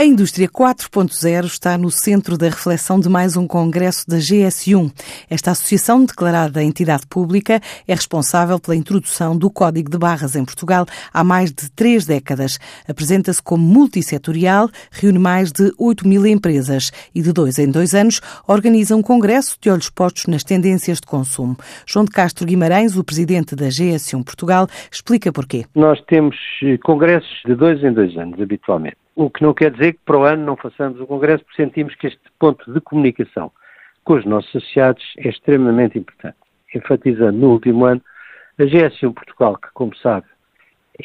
A indústria 4.0 está no centro da reflexão de mais um congresso da GS1. Esta associação, declarada entidade pública, é responsável pela introdução do Código de Barras em Portugal há mais de três décadas. Apresenta-se como multissetorial, reúne mais de 8 mil empresas e, de dois em dois anos, organiza um congresso de olhos postos nas tendências de consumo. João de Castro Guimarães, o presidente da GS1 Portugal, explica porquê. Nós temos eh, congressos de dois em dois anos, habitualmente. O que não quer dizer que para o ano não façamos o Congresso, porque sentimos que este ponto de comunicação com os nossos associados é extremamente importante. Enfatizando no último ano, a GSU Portugal, que como sabe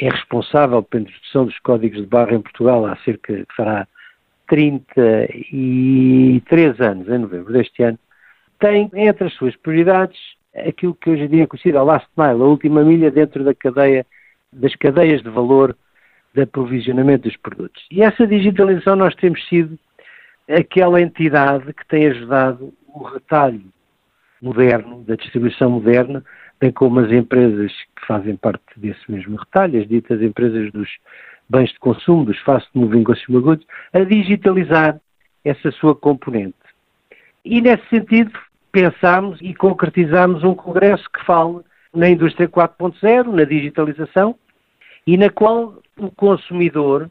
é responsável pela introdução dos códigos de barra em Portugal há cerca, de fará 33 anos, em novembro deste ano, tem entre as suas prioridades aquilo que hoje em dia é conhecido a last mile, a última milha dentro da cadeia, das cadeias de valor de aprovisionamento dos produtos. E essa digitalização nós temos sido aquela entidade que tem ajudado o retalho moderno, da distribuição moderna, bem como as empresas que fazem parte desse mesmo retalho, as ditas empresas dos bens de consumo, dos fast moving consumer goods, a digitalizar essa sua componente. E nesse sentido pensámos e concretizámos um congresso que fale na indústria 4.0, na digitalização, e na qual o consumidor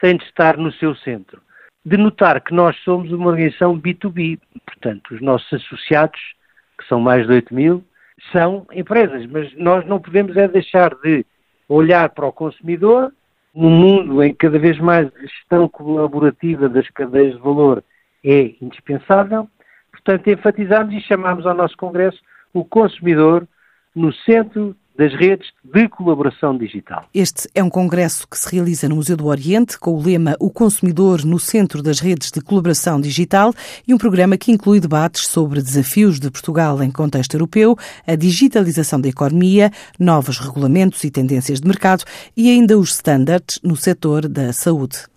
tem de estar no seu centro. De notar que nós somos uma organização B2B, portanto, os nossos associados, que são mais de 8 mil, são empresas, mas nós não podemos é deixar de olhar para o consumidor num mundo em que cada vez mais a gestão colaborativa das cadeias de valor é indispensável. Portanto, enfatizamos e chamamos ao nosso Congresso o consumidor no centro das redes de colaboração digital. Este é um congresso que se realiza no Museu do Oriente com o lema O Consumidor no Centro das Redes de Colaboração Digital e um programa que inclui debates sobre desafios de Portugal em contexto europeu, a digitalização da economia, novos regulamentos e tendências de mercado e ainda os standards no setor da saúde.